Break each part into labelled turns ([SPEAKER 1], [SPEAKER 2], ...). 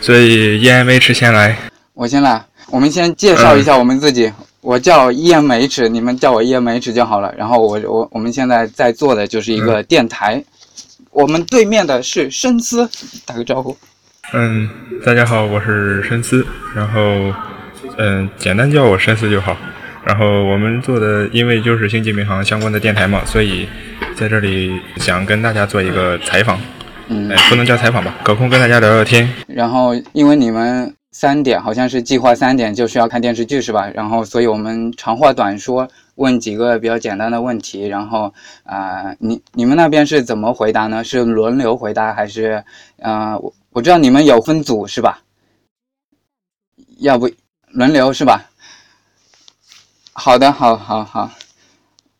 [SPEAKER 1] 所以 EMH 先来。
[SPEAKER 2] 我先来。我们先介绍一下我们自己。我叫 EMH，你们叫我 EMH 就好了。然后我我我们现在在做的就是一个电台。我们对面的是深思，打个招呼。
[SPEAKER 1] 嗯，大家好，我是深思。然后，嗯，简单叫我深思就好。然后我们做的，因为就是星际民航相关的电台嘛，所以在这里想跟大家做一个采访。
[SPEAKER 2] 嗯，
[SPEAKER 1] 不能叫采访吧，隔空跟大家聊聊天。
[SPEAKER 2] 然后，因为你们。三点好像是计划三点就需要看电视剧是吧？然后所以我们长话短说，问几个比较简单的问题。然后啊，你你们那边是怎么回答呢？是轮流回答还是？呃，我我知道你们有分组是吧？要不轮流是吧？好的，好，好，好，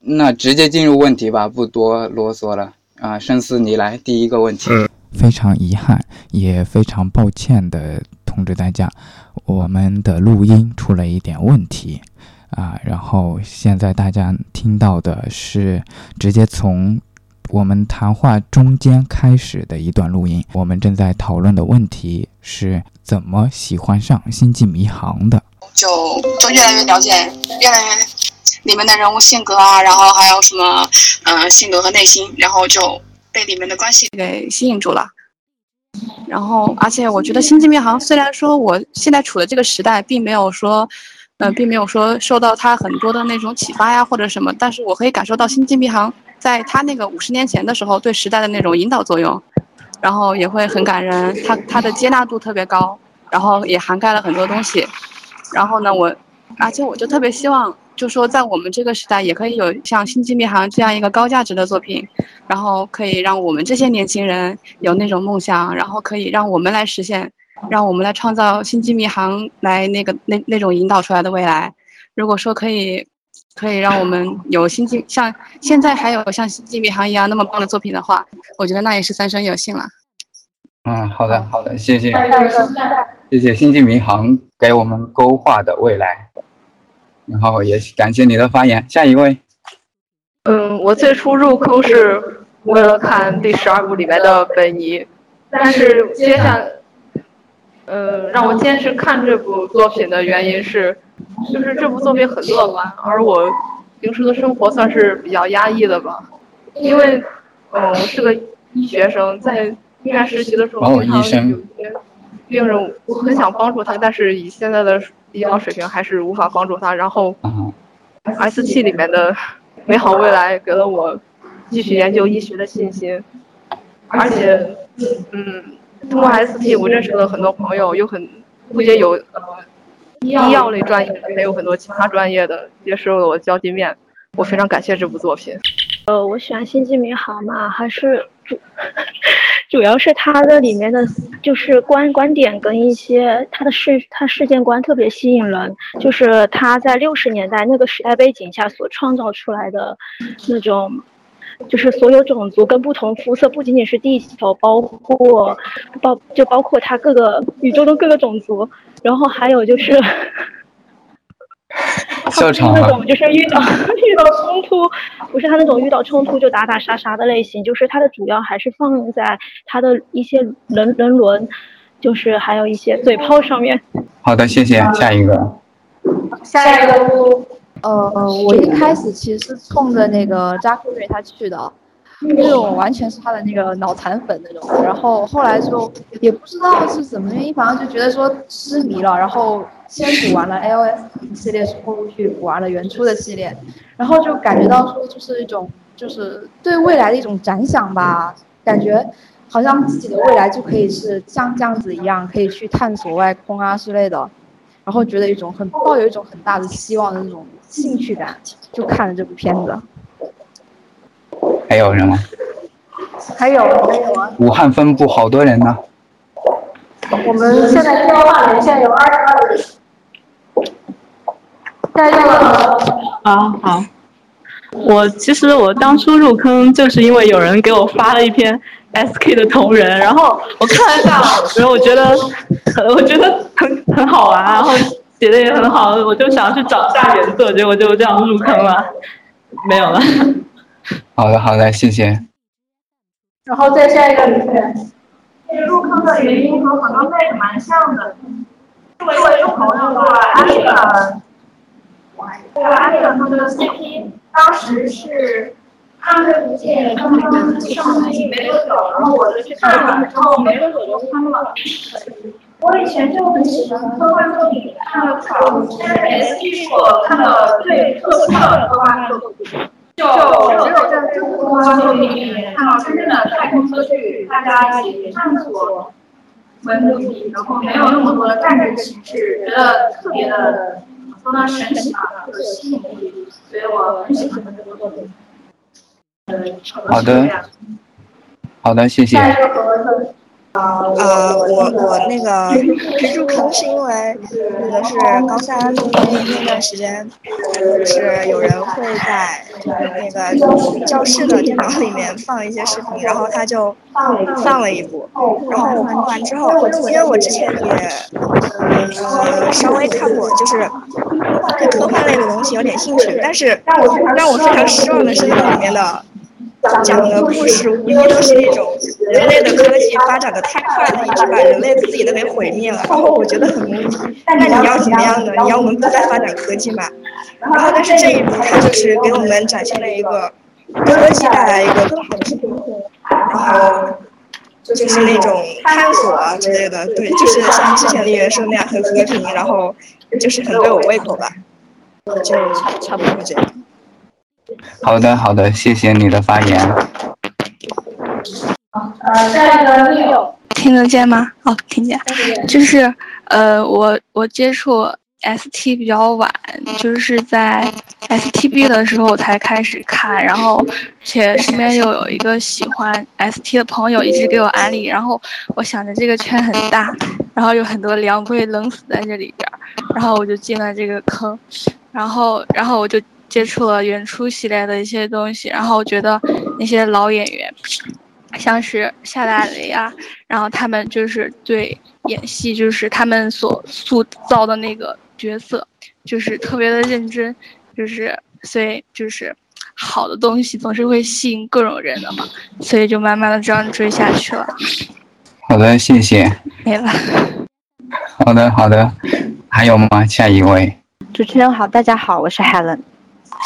[SPEAKER 2] 那直接进入问题吧，不多啰嗦了啊。深思，你来第一个问题。
[SPEAKER 3] 非常遗憾，也非常抱歉的。通知大家，我们的录音出了一点问题啊，然后现在大家听到的是直接从我们谈话中间开始的一段录音。我们正在讨论的问题是怎么喜欢上《星际迷航》的，
[SPEAKER 4] 就就越来越了解，越来越里面的人物性格啊，然后还有什么嗯性格和内心，然后就被里面的关系给吸引住了。然后，而且我觉得《星际迷航》虽然说我现在处的这个时代并没有说，嗯，并没有说受到它很多的那种启发呀或者什么，但是我可以感受到《星际迷航》在它那个五十年前的时候对时代的那种引导作用，然后也会很感人。它它的接纳度特别高，然后也涵盖了很多东西。然后呢，我，而且我就特别希望。就说在我们这个时代，也可以有像《星际迷航》这样一个高价值的作品，然后可以让我们这些年轻人有那种梦想，然后可以让我们来实现，让我们来创造《星际迷航》来那个那那种引导出来的未来。如果说可以，可以让我们有星际像现在还有像《星际迷航》一样那么棒的作品的话，我觉得那也是三生有幸了。
[SPEAKER 2] 嗯，好的，好的，谢谢，谢谢《星际迷航》给我们勾画的未来。然后也感谢你的发言，下一位。
[SPEAKER 5] 嗯，我最初入坑是为了看第十二部里面的本尼，但是接下，呃，让我坚持看这部作品的原因是，就是这部作品很乐观，而我平时的生活算是比较压抑的吧，因为，嗯，我是个医学生，在医院实习的时候经常有些病人，我很想帮助他，但是以现在的。医疗水平还是无法帮助他，然后，S 七里面的美好未来给了我继续研究医学的信心，而且，嗯，通过 S T 我认识了很多朋友，有很不仅有呃医药类专业的，还有很多其他专业的，接受了我交际面，我非常感谢这部作品。
[SPEAKER 6] 呃，我喜欢《星际迷航》嘛，还是主主要是它的里面的，就是观观点跟一些它的世它世界观特别吸引人，就是它在六十年代那个时代背景下所创造出来的那种，就是所有种族跟不同肤色，不仅仅是地球，包括包就包括它各个宇宙中各个种族，然后还有就是。他不是那种就是遇到 遇到冲突，不是他那种遇到冲突就打打杀杀的类型，就是他的主要还是放在他的一些人人伦，就是还有一些嘴炮上面。
[SPEAKER 2] 好的，谢谢，下一个。
[SPEAKER 5] 下一个，
[SPEAKER 7] 呃，我一开始其实是冲着那个扎克瑞他去的。那种完全是他的那个脑残粉那种，然后后来就也不知道是怎么原因，反正就觉得说痴迷了，然后先补完了 L S 系列，后续补完了原初的系列，然后就感觉到说就是一种就是对未来的一种展想吧，感觉好像自己的未来就可以是像这样子一样，可以去探索外空啊之类的，然后觉得一种很抱有一种很大的希望的那种兴趣感，就看了这部片子。
[SPEAKER 2] 还有人吗？
[SPEAKER 5] 还有还有啊！
[SPEAKER 2] 武汉分部好多人呢。
[SPEAKER 5] 我们现在招二人，现在有二十二人。
[SPEAKER 8] 啊好。我其实我当初入坑就是因为有人给我发了一篇 SK 的同人，然后我看了下，然后我觉得，我觉得很很好玩，然后写的也很好，我就想去找下原作，结果就这样入坑了，没有了。
[SPEAKER 2] 好的，好的，谢谢。
[SPEAKER 5] 然后再下一个女生。
[SPEAKER 9] 入坑的原因和很多妹子蛮像的。作为一个朋友的话，安利了，我安利了他们的 CP，当时是他们无界刚刚上映没多久，然后我就去看了，之后没多久就坑了。我以前就很喜欢科幻作品，看了不少，但是 SP 是我看的最特殊的科幻作品。就只有在这部科幻作品里面看到真正的太空科技，大家以探索为目的，然后没有那么多的战争形式，觉得特别的神奇吧，有吸引力，所以我很喜欢这个作品。
[SPEAKER 10] 好的，好的，谢谢。
[SPEAKER 11] 呃，我我那个入坑是因为那个是高三那那段时间，是有人会在那个教室的电脑里面放一些视频，然后他就放了一部，然后我看完之后，因为我之前也呃稍微看过，就是对科幻类的东西有点兴趣，但是让我非常失望的是那里面的。讲的故事无疑都是那种人类的科技发展的太快了，一直把人类自己都给毁灭了。然后我觉得很懵逼。那你要怎么样呢？你要我们不再发展科技嘛？然后但是这一部它就是给我们展现了一个科技带来一个更好的生活，然后就是那种探索啊之类的。对，就是像之前的原说那样很和平，然后就是很对我胃口吧。就差不多这样。
[SPEAKER 10] 好的，好的，谢谢你的发言。
[SPEAKER 9] 呃，下一个六，
[SPEAKER 12] 听得见吗？哦，听见。就是呃，我我接触 ST 比较晚，就是在 STB 的时候我才开始看，然后且身边又有一个喜欢 ST 的朋友一直给我安利，然后我想着这个圈很大，然后有很多凉柜冷死在这里边，然后我就进了这个坑，然后然后我就。接触了原初系列的一些东西，然后我觉得那些老演员，像是夏大雷啊，然后他们就是对演戏，就是他们所塑造的那个角色，就是特别的认真，就是所以就是好的东西总是会吸引各种人的嘛，所以就慢慢的这样追下去了。
[SPEAKER 10] 好的，谢谢。
[SPEAKER 12] 没了。
[SPEAKER 10] 好的，好的，还有吗？下一位。
[SPEAKER 13] 主持人好，大家好，我是 Helen。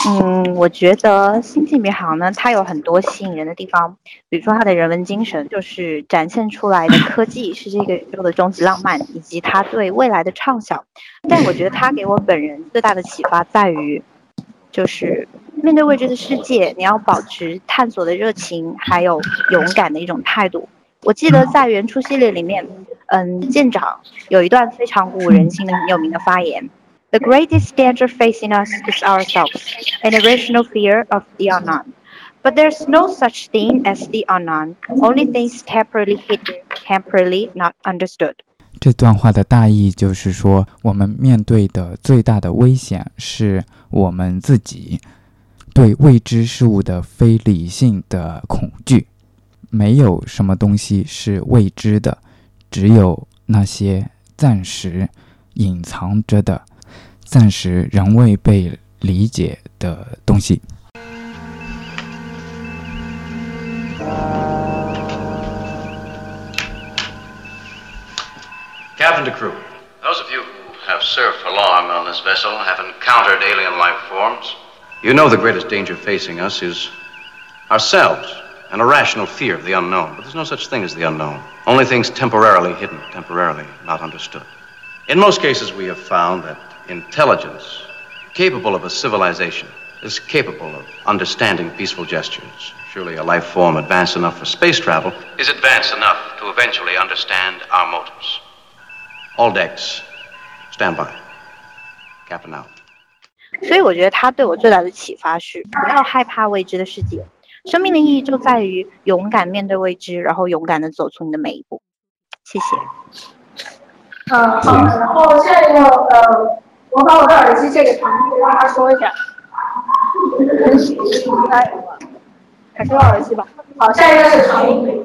[SPEAKER 13] 嗯，我觉得《星际迷航》呢，它有很多吸引人的地方，比如说它的人文精神，就是展现出来的科技是这个宇宙的终极浪漫，以及它对未来的畅想。但我觉得它给我本人最大的启发在于，就是面对未知的世界，你要保持探索的热情，还有勇敢的一种态度。我记得在原初系列里面，嗯，舰长有一段非常鼓舞人心的很有名的发言。The greatest danger facing us is ourselves, an irrational fear of the unknown. But there's no such thing as the unknown, only things temporarily hidden, temporarily not understood.
[SPEAKER 2] 这段话的大意就是说，我们面对的最大的危险是我们自己对未知事物的非理性的恐惧。没有什么东西是未知的，只有那些暂时隐藏着的。暂时仍未被理解的东西。
[SPEAKER 14] Captain to crew, those of you who have served for long on this vessel have encountered alien life forms. You know the greatest danger facing us is ourselves, an irrational fear of the unknown. But there's no such thing as the unknown. Only things temporarily hidden, temporarily not understood. In most cases, we have found that intelligence capable of a civilization is capable of understanding peaceful gestures. Surely a life form advanced enough for space travel is advanced enough to eventually understand our motives. All decks, stand by. Captain out.
[SPEAKER 13] 所以我觉得他对我最大的启发是不要害怕未知的世界，生命的意义就在于勇敢面对未知，然后勇敢的走出你的每一步。谢谢。
[SPEAKER 9] 嗯，好，然后下一个呃。 我把我的耳机借给唐毅，让他说一下。来，还是耳机吧。好，下一个是唐毅。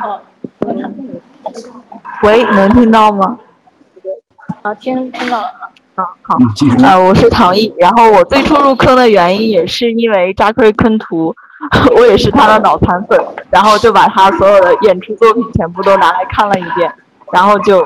[SPEAKER 9] 好。
[SPEAKER 15] 喂，能听到吗？
[SPEAKER 9] 啊，听听到了。
[SPEAKER 15] 啊，好，呃，我是唐毅，然后我最初入坑的原因也是因为扎克瑞昆图，我也是他的脑残粉，然后就把他所有的演出作品全部都拿来看了一遍，然后就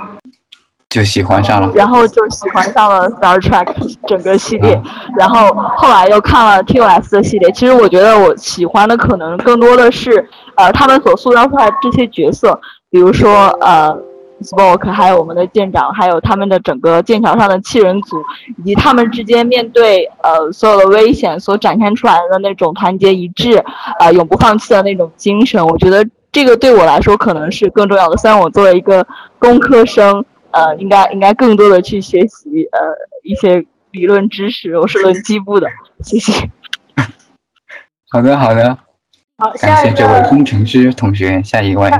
[SPEAKER 2] 就喜欢上了，
[SPEAKER 15] 然后就喜欢上了 Star Trek 整个系列，然后后来又看了 TOS 的系列。其实我觉得我喜欢的可能更多的是，呃，他们所塑造出来这些角色，比如说呃。Spock，还有我们的舰长，还有他们的整个舰桥上的七人组，以及他们之间面对呃所有的危险所展现出来的那种团结一致，啊，永不放弃的那种精神，我觉得这个对我来说可能是更重要的。虽然我作为一个工科生，呃，应该应该更多的去学习呃一些理论知识，我是轮机部的，谢谢。
[SPEAKER 2] 好的，好的，
[SPEAKER 10] 好，
[SPEAKER 2] 感谢这位工程师同学，下一位。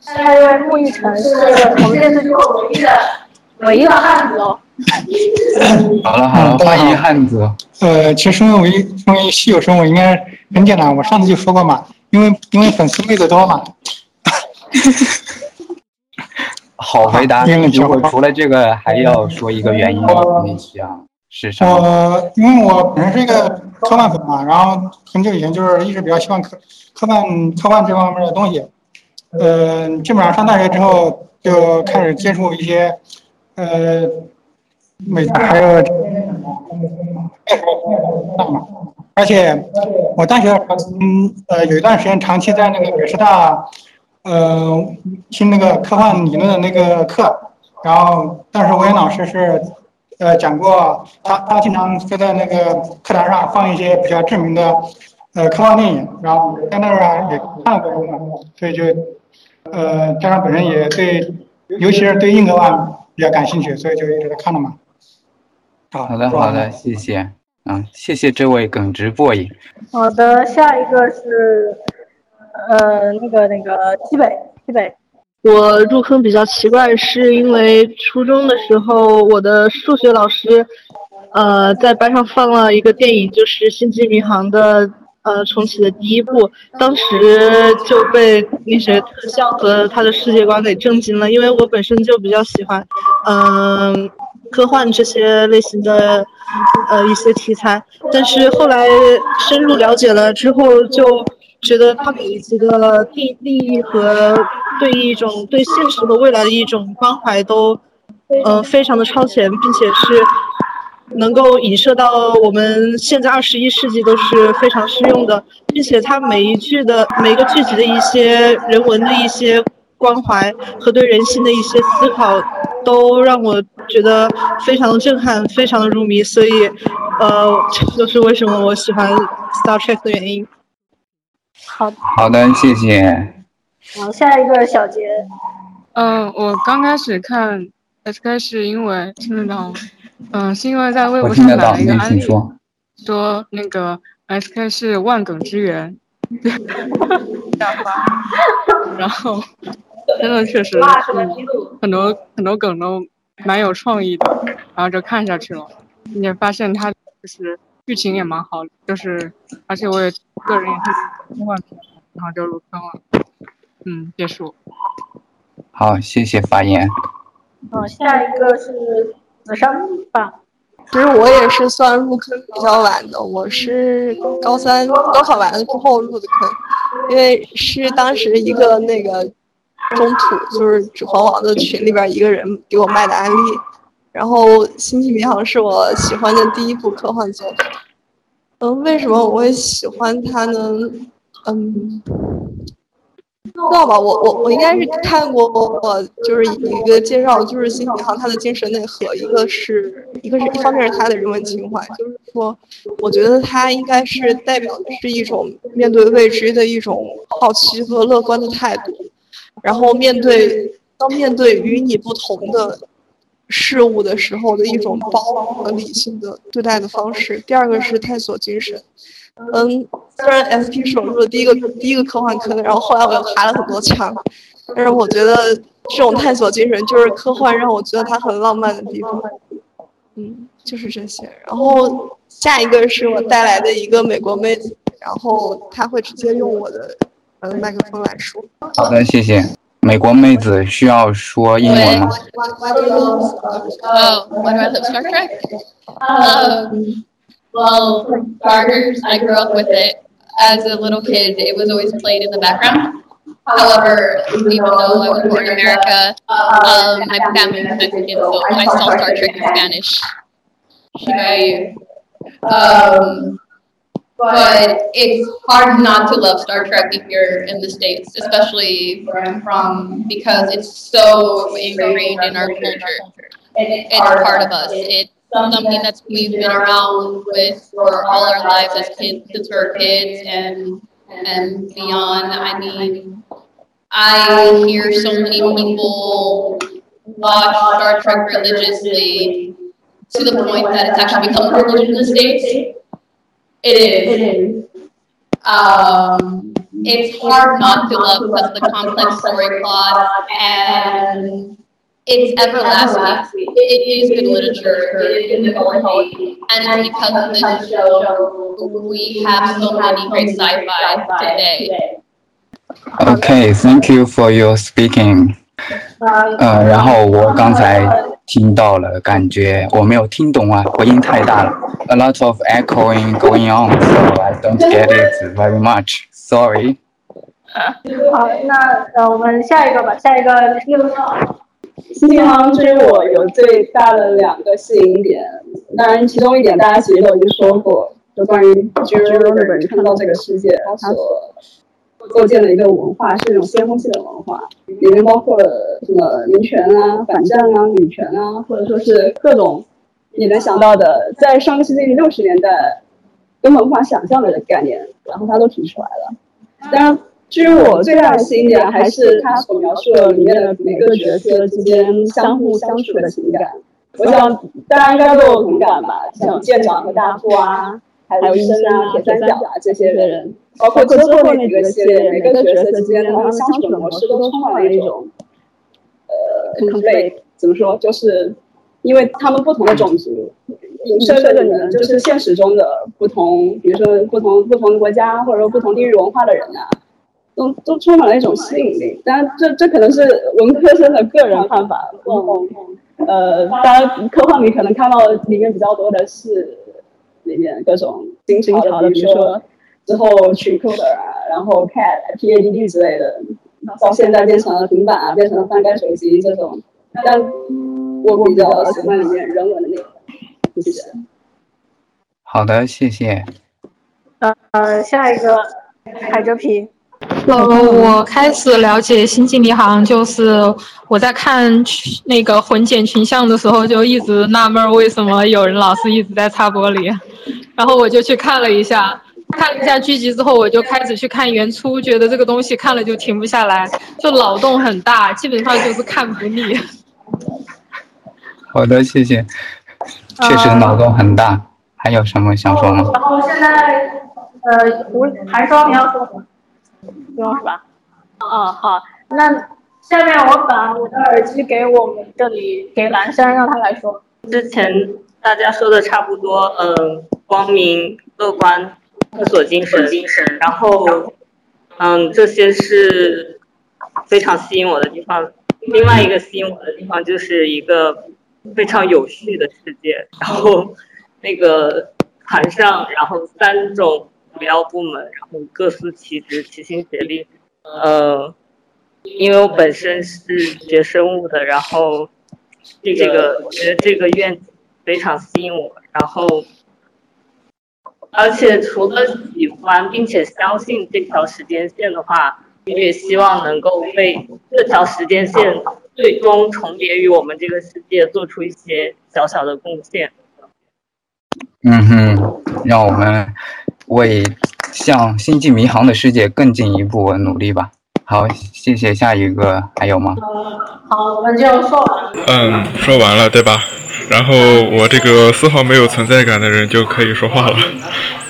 [SPEAKER 10] 下一位穆一晨是我们电视剧唯一的唯一的汉子哦。
[SPEAKER 2] 好了好了，欢迎汉子。
[SPEAKER 16] 呃，其实身为唯身为稀有生物，应该很简单。我上次就说过嘛，因为因为粉丝妹子多嘛。
[SPEAKER 2] 好回答。如果除了这个，还要说一个原因，你想是什么？
[SPEAKER 16] 呃，因为我本身是一个科幻粉嘛，然后很久以前就是一直比较喜欢科科幻科幻这方面的东西。呃，基本上上大学之后就开始接触一些，呃，美还有，而且我大学嗯呃有一段时间长期在那个北师大，呃听那个科幻理论的那个课，然后当时我老师是呃讲过，他他经常会在那个课堂上放一些比较知名的呃科幻电影，然后在那儿也看过，所以就。呃，加上本人也对，尤其是对硬科幻比较感兴趣，所以就一直在看了嘛。
[SPEAKER 2] 好的，好的，谢谢。嗯，谢谢这位耿直 boy。
[SPEAKER 10] 好的，下一个是，呃，那个那个西北西北。
[SPEAKER 17] 我入坑比较奇怪，是因为初中的时候，我的数学老师，呃，在班上放了一个电影，就是《星际迷航》的。呃，重启的第一部，当时就被那些特效和他的世界观给震惊了，因为我本身就比较喜欢，嗯，科幻这些类型的呃一些题材，但是后来深入了解了之后，就觉得他每几个利利益和对一种对现实和未来的一种关怀都，呃，非常的超前，并且是。能够影射到我们现在二十一世纪都是非常适用的，并且它每一句的每一个句子的一些人文的一些关怀和对人性的一些思考，都让我觉得非常的震撼，非常的入迷。所以，呃，这就是为什么我喜欢 Star Trek 的原因。
[SPEAKER 10] 好，
[SPEAKER 2] 好的，谢谢。
[SPEAKER 10] 好，下一个小杰。
[SPEAKER 18] 嗯，我刚开始看 SK 是因为听得到。嗯，是因为在微博上买了一个安利，说那个 S K 是万梗之源，然后真的确实很多很多梗都蛮有创意的，然后就看下去了，并且发现他就是剧情也蛮好，就是而且我也个人也是科幻片，然后就入坑了。嗯，结束。
[SPEAKER 2] 好，谢谢发言。
[SPEAKER 10] 好，下一个是。紫山吧，
[SPEAKER 19] 其实我也是算入坑比较晚的，我是高三高考完了之后入的坑，因为是当时一个那个中土，就是指环王的群里边一个人给我卖的安利，然后星际迷航是我喜欢的第一部科幻作品。嗯，为什么我会喜欢它呢？嗯。知道吧？我我我应该是看过，我就是一个介绍，就是《星际迷航》它的精神内核，一个是一个是一方面是它的人文情怀，就是说，我觉得它应该是代表的是一种面对未知的一种好奇和乐观的态度，然后面对当面对与你不同的事物的时候的一种包容和理性的对待的方式。第二个是探索精神。嗯，虽然 S P 是我入的第一个第一个科幻坑，然后后来我又爬了很多墙，但是我觉得这种探索精神就是科幻让我觉得它很浪漫的地方。嗯，就是这些。然后下一个是我带来的一个美国妹子，然后她会直接用我的呃麦克风来说。
[SPEAKER 2] 好的，谢谢。美国妹子需要说英文吗？
[SPEAKER 20] Oh, why do I love Star Trek? Um, well, for starters, I grew up with it. As a little kid, it was always played in the background. However, even though I was born in America, um, my family is Mexican, so I saw Star Trek in Spanish. Shibayu. Um, but it's hard not to love Star Trek if you're in the States, especially where I'm from, because it's so ingrained in our culture. It's part of us. It's something that's we've been around with for all our lives as kids since we were kids and and beyond. I mean, I hear so many people watch Star Trek religiously to the point that it's actually become a religion in the States. It is. Um, it's hard not to love because of the complex story plot and it's everlasting. It is good literature. It is mythology. And it's because of this show we have so many great sci-fi today.
[SPEAKER 2] Okay, thank you for your speaking. 呃，然后我刚才 听到了，感觉我没有听懂啊，回音太大了，a lot of echoing going on, so I don't get it very much. Sorry.
[SPEAKER 9] 好，那呃，我们下一个吧，下一个六号。
[SPEAKER 21] 新航对于我有最大的两个吸引点，当然其中一点大家其实都已经说过，就关于 j e r o 日本人看到这个世界，他所构建了一个文化是那种先锋性的文化，里面包括了什么民权啊、反战啊、女权啊，或者说是各种你能想到的，在上个世纪六十年代根本无法想象的概念，然后他都提出来了。当然。至于我最大的吸引点，还是他所描述里面的每个角色之间相互相处的情感。我想大家应该都有同感吧，像舰长和大副啊，还有医生啊、铁三角啊这些人，包括之后那几个系列，每个角色之间他们相处的模式都充满了一种呃 conflict，怎么说？就是因为他们不同的种族。影射的人就是现实中的不同，比如说不同不同国家或者说不同地域文化的人啊。都都充满了一种吸引力，当然这这可能是文科生的个人看法。嗯，呃，当然科幻里可能看到里面比较多的是里面各种新新潮的，比如说之后 Tricoder 啊，然后 Cat、PADD 之类的，到现在变成了平板啊，变成了翻盖手机这种。但我比较喜欢里面人文的那个，谢谢。
[SPEAKER 2] 好的，谢谢。
[SPEAKER 9] 呃，下一个海蜇皮。
[SPEAKER 22] 呃，我开始了解《星际迷航》，就是我在看那个混剪群像的时候，就一直纳闷为什么有人老是一直在擦玻璃，然后我就去看了一下，看了一下剧集之后，我就开始去看原初，觉得这个东西看了就停不下来，就脑洞很大，基本上就是看不腻。
[SPEAKER 2] 好的，谢谢。确实脑洞很大，还有什么想说吗？
[SPEAKER 9] 然后现在，呃，胡还说你要说什么？不用是吧？哦，好，那下面我把我的耳机给我们这里给蓝山，让他来说。
[SPEAKER 23] 之前大家说的差不多，嗯，光明、乐观、探索精神，然后，嗯，这些是非常吸引我的地方。另外一个吸引我的地方就是一个非常有序的世界，然后那个船上，然后三种。主要部门，然后各司其职，齐心协力。呃，因为我本身是学生物的，然后这个我觉得这个愿景非常吸引我。然后，而且除了喜欢并且相信这条时间线的话，我也希望能够为这条时间线最终重叠于我们这个世界做出一些小小的贡献。
[SPEAKER 2] 嗯哼，让我们。为向星际迷航的世界更进一步努力吧。好，谢谢。下一个还有吗？
[SPEAKER 9] 好，我们就说完。
[SPEAKER 1] 嗯，说完了，对吧？然后我这个丝毫没有存在感的人就可以说话了。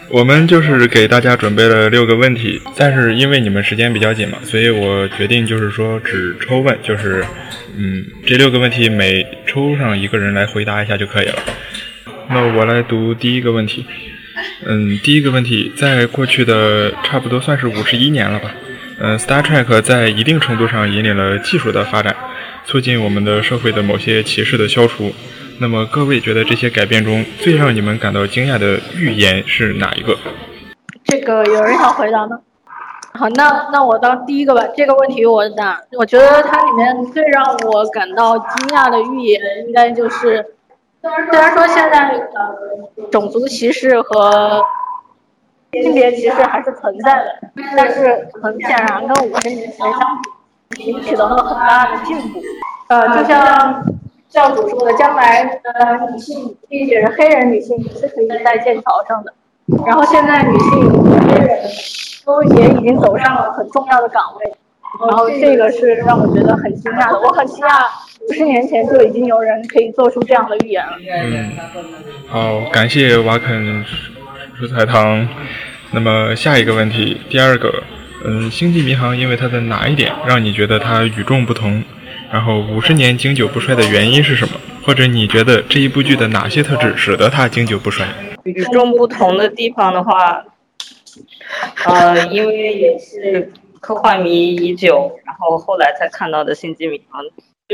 [SPEAKER 1] 我们就是给大家准备了六个问题，但是因为你们时间比较紧嘛，所以我决定就是说只抽问，就是嗯，这六个问题每抽上一个人来回答一下就可以了。那我来读第一个问题。嗯，第一个问题，在过去的差不多算是五十一年了吧，嗯，Star Trek 在一定程度上引领了技术的发展，促进我们的社会的某些歧视的消除。那么各位觉得这些改变中最让你们感到惊讶的预言是哪一个？
[SPEAKER 10] 这个有人想回答吗？好，那那我当第一个吧。这个问题我答，我觉得它里面最让我感到惊讶的预言，应该就是，虽然说现在呃种族歧视和性别歧视还是存在的，但是很显然跟五十年前相比，已经取得了很大的进步。呃，就像教主说的，将来的女性，并且是黑人女性也是可以在剑桥上的。然后现在女性、黑人。都也已经走上了很重要的岗位，然后这个是让我觉得很惊讶的。我很惊讶，五十年前就已经有人可以做出这样的预言了。
[SPEAKER 1] 嗯，好，感谢瓦肯蔬菜汤。那么下一个问题，第二个，嗯，星际迷航因为它的哪一点让你觉得它与众不同？然后五十年经久不衰的原因是什么？或者你觉得这一部剧的哪些特质使得它经久不衰？
[SPEAKER 23] 与众不同的地方的话。呃，因为也是科幻迷已久，然后后来才看到的《星际迷航》，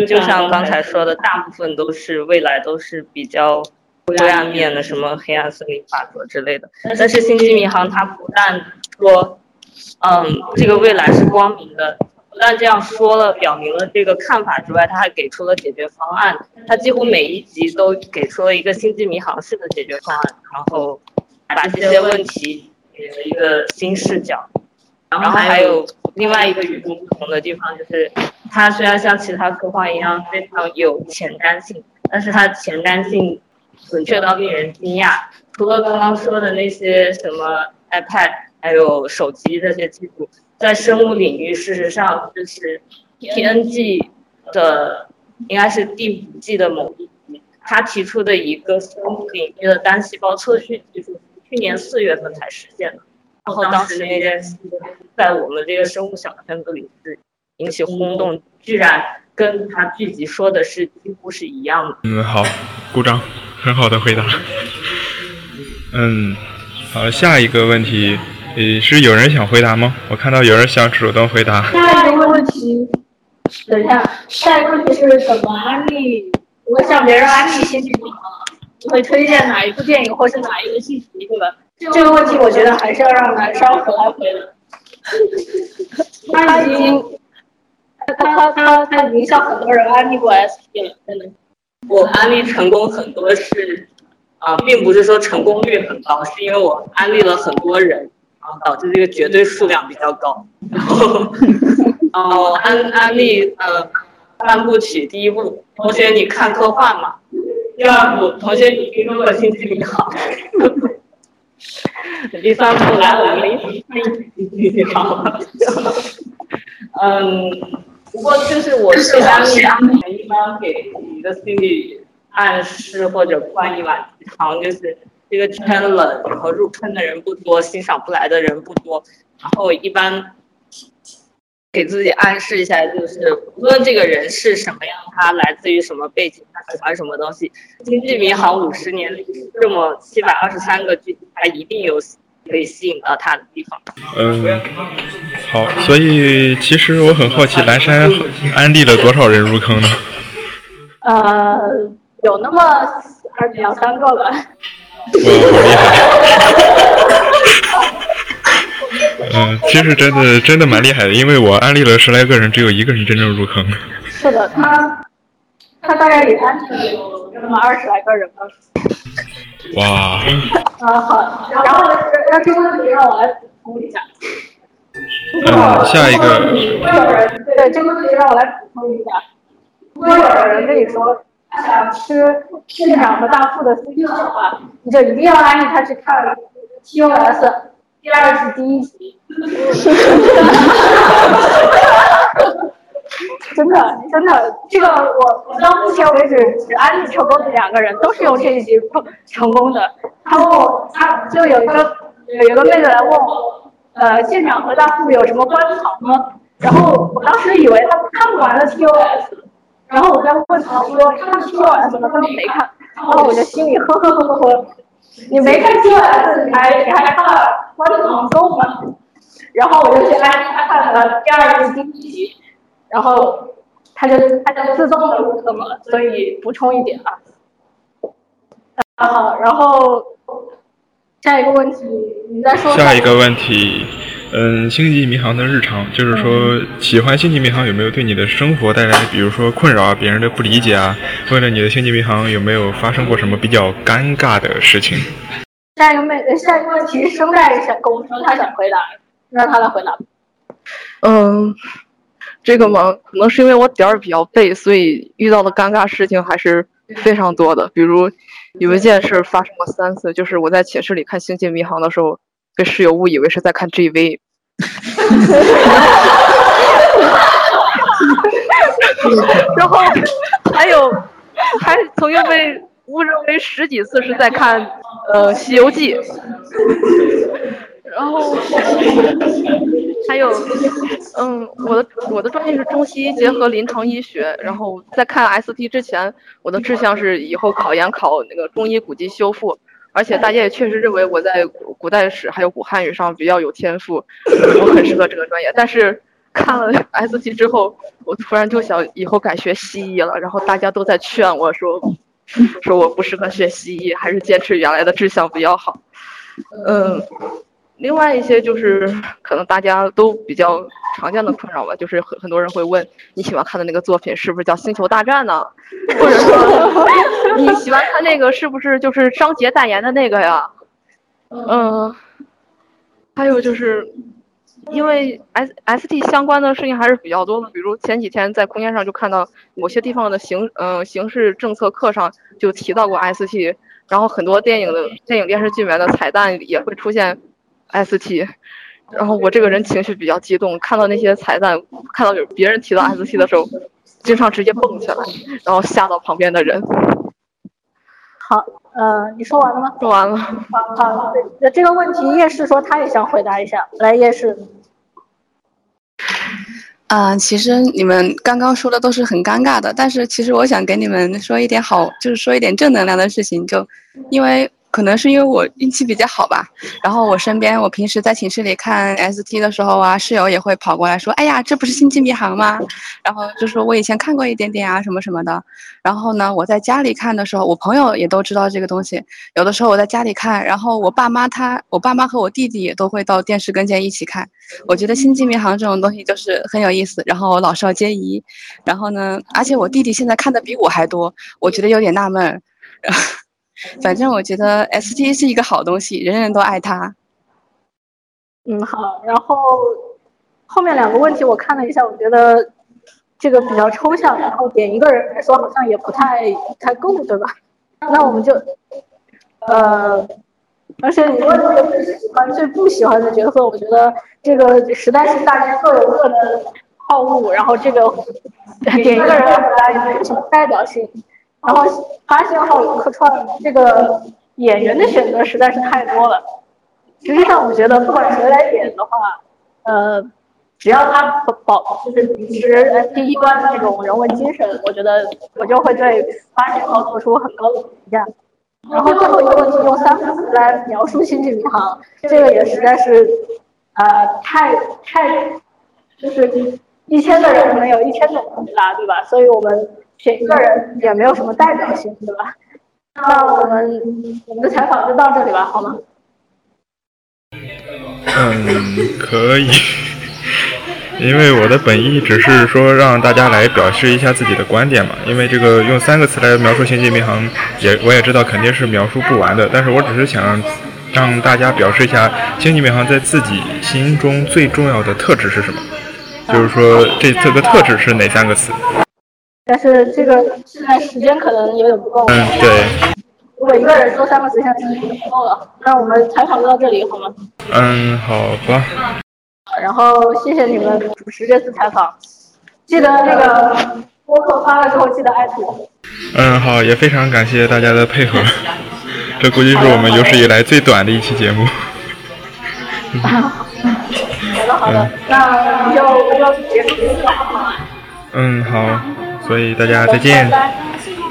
[SPEAKER 23] 就像刚才说的，大部分都是未来都是比较灰暗面的，什么黑暗森林法则之类的。但是《星际迷航》它不但说，嗯，这个未来是光明的，不但这样说了，表明了这个看法之外，他还给出了解决方案。他几乎每一集都给出了一个星际迷航式的解决方案，然后把这些问题。给了一个新视角，然后还有另外一个与众不同的地方，就是它虽然像其他科幻一样非常有前瞻性，但是它前瞻性准确到令人惊讶。除了刚刚说的那些什么 iPad，还有手机这些技术，在生物领域，事实上就是 TNG 的应该是第五季的某一集，他提出的一个生物领域的单细胞测序技术。去年四月份才实现的，然后当时那件事在我们这个生物小圈子里是引起轰动，居然跟他剧集说的是几乎是一样的。
[SPEAKER 1] 嗯，好，鼓掌，很好的回答。嗯，好，下一个问题，呃，是有人想回答吗？我看到有人想主动回答。
[SPEAKER 10] 下一个问题，等一下，下一个问题是怎么安利？我向别人安利先去你会推荐哪一部电影或是哪一个信息，对吧？这个问题我觉得还是要让男生回来回的。他已经，他他他他已经向很多人安利过 SP 了，真的。
[SPEAKER 23] 我安利成功很多是，啊，并不是说成功率很高，是因为我安利了很多人，然后导致这个绝对数量比较高。然后，哦，安安利呃三部曲，第一部，同学你看科幻嘛？第二部，同学你听说过《星际迷航》？第三部，来我们一起看《星际迷航》。嗯，不过就是我一般一般给你的心理暗示或者灌一碗鸡汤，就是这个圈冷，然后入坑的人不多，欣赏不来的人不多，然后一般。给自己暗示一下，就是无论这个人是什么样，他来自于什么背景，他喜欢什么东西，《经济迷航》五十年这么七百二十三个剧，他一定有可以吸引到他的地方。
[SPEAKER 1] 嗯，好，所以其实我很好奇，蓝山安利了多少人入坑呢？
[SPEAKER 10] 呃，有那么二两三个吧。
[SPEAKER 1] 哇，好厉害！嗯，其实真的真的蛮厉害的，因为我安利了十来个人，只有一个人真正入坑。
[SPEAKER 10] 是的，他他大概也安利了那么二十来个人吧。
[SPEAKER 1] 哇。
[SPEAKER 10] 啊好，然后那这个问题让我来补充一下。
[SPEAKER 1] 嗯，下一个。
[SPEAKER 10] 对这个问题让我来补充一下，如果有人跟你说他想吃县长和大富的 CP 的话，你就一定要安利他去看 TOS。第二是第一集，真的真的，这个我我到目前为止只安利成功的两个人，都是用这一集成功的。然后他就有一个有一个妹子来问我，呃，舰长和大富有什么观草吗？然后我当时以为他看不完了 TOS，然后我在问他说看 TOS 吗？他说没看，然后我就心里呵呵呵呵呵。你没看 TOS，你还你还看了《欢乐颂》吗？然后我就去安利他看了第二部第一集，然后他就他就自动的入坑了，所以补充一点啊。好，然后下一个问题，你再说。
[SPEAKER 1] 下一个问题，嗯，星际迷航的日常，就是说喜欢星际迷航有没有对你的生活带来，比如说困扰啊，别人的不理解啊，或者你的星际迷航有没有发生过什么比较尴尬的事情？
[SPEAKER 10] 下一个问，下一个问题，声带想跟我说他想回答，让他来回答。
[SPEAKER 5] 嗯，这个嘛，可能是因为我点儿比较背，所以遇到的尴尬事情还是非常多的。比如有一件事发生过三次，就是我在寝室里看《星际迷航》的时候，被室友误以为是在看 GV，然后还有还曾经被误认为十几次是在看呃《西游记》。然后还有，嗯，我的我的专业是中西医结合临床医学。然后在看 ST 之前，我的志向是以后考研考那个中医古籍修复。而且大家也确实认为我在古代史还有古汉语上比较有天赋，我很适合这个专业。但是看了 ST 之后，我突然就想以后改学西医了。然后大家都在劝我说，说我不适合学西医，还是坚持原来的志向比较好。嗯。另外一些就是可能大家都比较常见的困扰吧，就是很很多人会问你喜欢看的那个作品是不是叫《星球大战》呢？或者说 你喜欢看那个是不是就是张杰代言的那个呀？嗯，还有就是因为 S S T 相关的事情还是比较多的，比如前几天在空间上就看到某些地方的形嗯形式政策课上就提到过 S T，然后很多电影的电影电视剧里面的彩蛋也会出现。ST，然后我这个人情绪比较激动，看到那些彩蛋，看到有别人提到 ST 的时候，经常直接蹦起来，然后吓到旁边的人。
[SPEAKER 10] 好，呃，你说完了吗？
[SPEAKER 5] 说完了。
[SPEAKER 10] 好，好，那这个问题叶氏说他也想回答一下，来，叶氏。
[SPEAKER 4] 嗯，其实你们刚刚说的都是很尴尬的，但是其实我想给你们说一点好，就是说一点正能量的事情，就因为。可能是因为我运气比较好吧，然后我身边，我平时在寝室里看 ST 的时候啊，室友也会跑过来说：“哎呀，这不是星际迷航吗？”然后就说我以前看过一点点啊，什么什么的。然后呢，我在家里看的时候，我朋友也都知道这个东西。有的时候我在家里看，然后我爸妈他，我爸妈和我弟弟也都会到电视跟前一起看。我觉得星际迷航这种东西就是很有意思，然后老少皆宜。然后呢，而且我弟弟现在看的比我还多，我觉得有点纳闷。反正我觉得 S T 是一个好东西，人人都爱它。
[SPEAKER 10] 嗯，好。然后后面两个问题我看了一下，我觉得这个比较抽象，然后点一个人来说好像也不太太够，对吧？那我们就呃，而且你问的最喜欢、最不喜欢的角色，我觉得这个实在是大家各有各的好恶，然后这个点一个人回答也没有什么代表性。然后发现号客串这个演员的选择实在是太多了。实际上，我觉得不管谁来演的话，呃，只要他保保就是秉持第一关的这种人文精神，我觉得我就会对发现号做出很高的评价。然后最后一个问题，用三个字来描述《星际迷航》，这个也实在是，呃，太太就是一千个人没有一千种回答，对吧？所以我们。选一个人也没有什么代表性，对吧？那我们我们的采访就到这里吧，好吗？
[SPEAKER 1] 嗯，可以。因为我的本意只是说让大家来表示一下自己的观点嘛。因为这个用三个词来描述《星际迷航》，也我也知道肯定是描述不完的。但是我只是想让大家表示一下《星际迷航》在自己心中最重要的特质是什么，就是说这这个特质是哪三个词？
[SPEAKER 10] 但是这个现在时间可能有点不够。
[SPEAKER 1] 嗯，对。
[SPEAKER 10] 如果一个人说三个词，现在时间不够了。那我们采访就到这里，好吗？
[SPEAKER 1] 嗯，好吧。
[SPEAKER 10] 然后谢谢你们主持这次采访，记得那个播客发了之后记得艾特我。
[SPEAKER 1] 嗯，好，也非常感谢大家的配合。这估计是我们有史以来最短的一期节目。
[SPEAKER 10] 好的，好的，那我们就就结束这次采访。
[SPEAKER 1] 嗯，好。所以大家再见，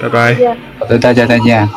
[SPEAKER 1] 拜拜。
[SPEAKER 2] 好的，大家再见。